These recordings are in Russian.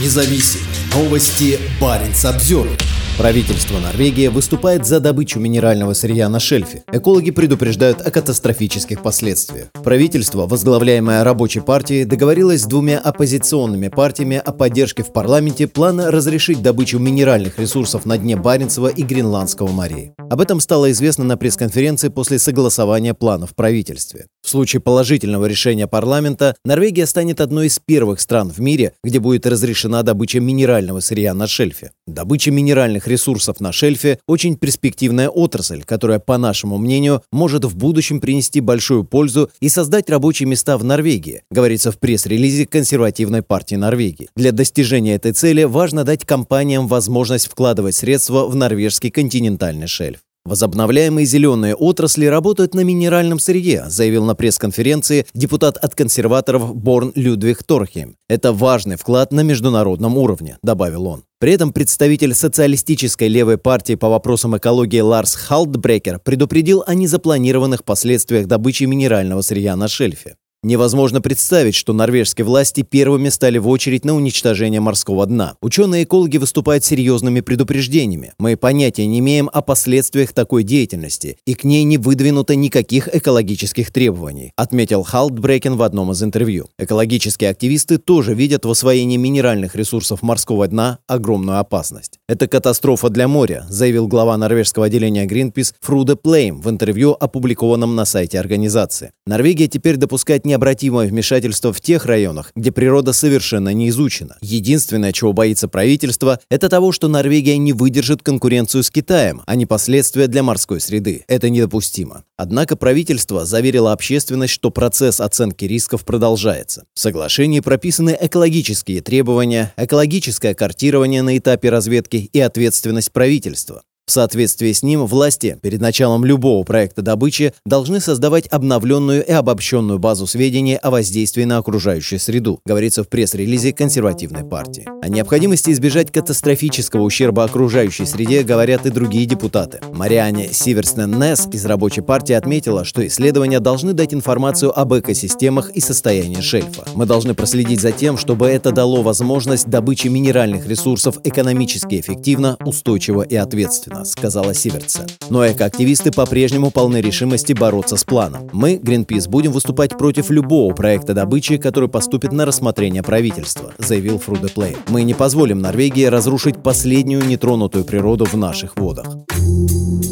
независим. Новости Баренц обзор. Правительство Норвегии выступает за добычу минерального сырья на шельфе. Экологи предупреждают о катастрофических последствиях. Правительство, возглавляемое рабочей партией, договорилось с двумя оппозиционными партиями о поддержке в парламенте плана разрешить добычу минеральных ресурсов на дне Баренцева и Гренландского морей. Об этом стало известно на пресс-конференции после согласования плана в правительстве. В случае положительного решения парламента Норвегия станет одной из первых стран в мире, где будет разрешена добыча минерального сырья на шельфе. Добыча минеральных ресурсов на шельфе – очень перспективная отрасль, которая, по нашему мнению, может в будущем принести большую пользу и создать рабочие места в Норвегии, говорится в пресс-релизе консервативной партии Норвегии. Для достижения этой цели важно дать компаниям возможность вкладывать средства в норвежский континентальный шельф. Возобновляемые зеленые отрасли работают на минеральном сырье, заявил на пресс-конференции депутат от консерваторов Борн Людвиг Торхем. Это важный вклад на международном уровне, добавил он. При этом представитель социалистической левой партии по вопросам экологии Ларс Халдбрекер предупредил о незапланированных последствиях добычи минерального сырья на шельфе. Невозможно представить, что норвежские власти первыми стали в очередь на уничтожение морского дна. Ученые-экологи выступают серьезными предупреждениями. Мы понятия не имеем о последствиях такой деятельности, и к ней не выдвинуто никаких экологических требований, отметил Халдбрекен в одном из интервью. Экологические активисты тоже видят в освоении минеральных ресурсов морского дна огромную опасность. Это катастрофа для моря, заявил глава норвежского отделения Greenpeace Фруде Плейм в интервью, опубликованном на сайте организации. Норвегия теперь допускает не необратимое вмешательство в тех районах, где природа совершенно не изучена. Единственное, чего боится правительство, это того, что Норвегия не выдержит конкуренцию с Китаем, а не последствия для морской среды. Это недопустимо. Однако правительство заверило общественность, что процесс оценки рисков продолжается. В соглашении прописаны экологические требования, экологическое картирование на этапе разведки и ответственность правительства. В соответствии с ним власти перед началом любого проекта добычи должны создавать обновленную и обобщенную базу сведений о воздействии на окружающую среду, говорится в пресс-релизе консервативной партии. О необходимости избежать катастрофического ущерба окружающей среде говорят и другие депутаты. Мариане Сиверснен-Несс из рабочей партии отметила, что исследования должны дать информацию об экосистемах и состоянии шельфа. Мы должны проследить за тем, чтобы это дало возможность добычи минеральных ресурсов экономически эффективно, устойчиво и ответственно верно», — сказала Сиверца. Но экоактивисты по-прежнему полны решимости бороться с планом. Мы, Greenpeace, будем выступать против любого проекта добычи, который поступит на рассмотрение правительства, заявил Фруде Плей. Мы не позволим Норвегии разрушить последнюю нетронутую природу в наших водах.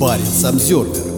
Парень Самсервер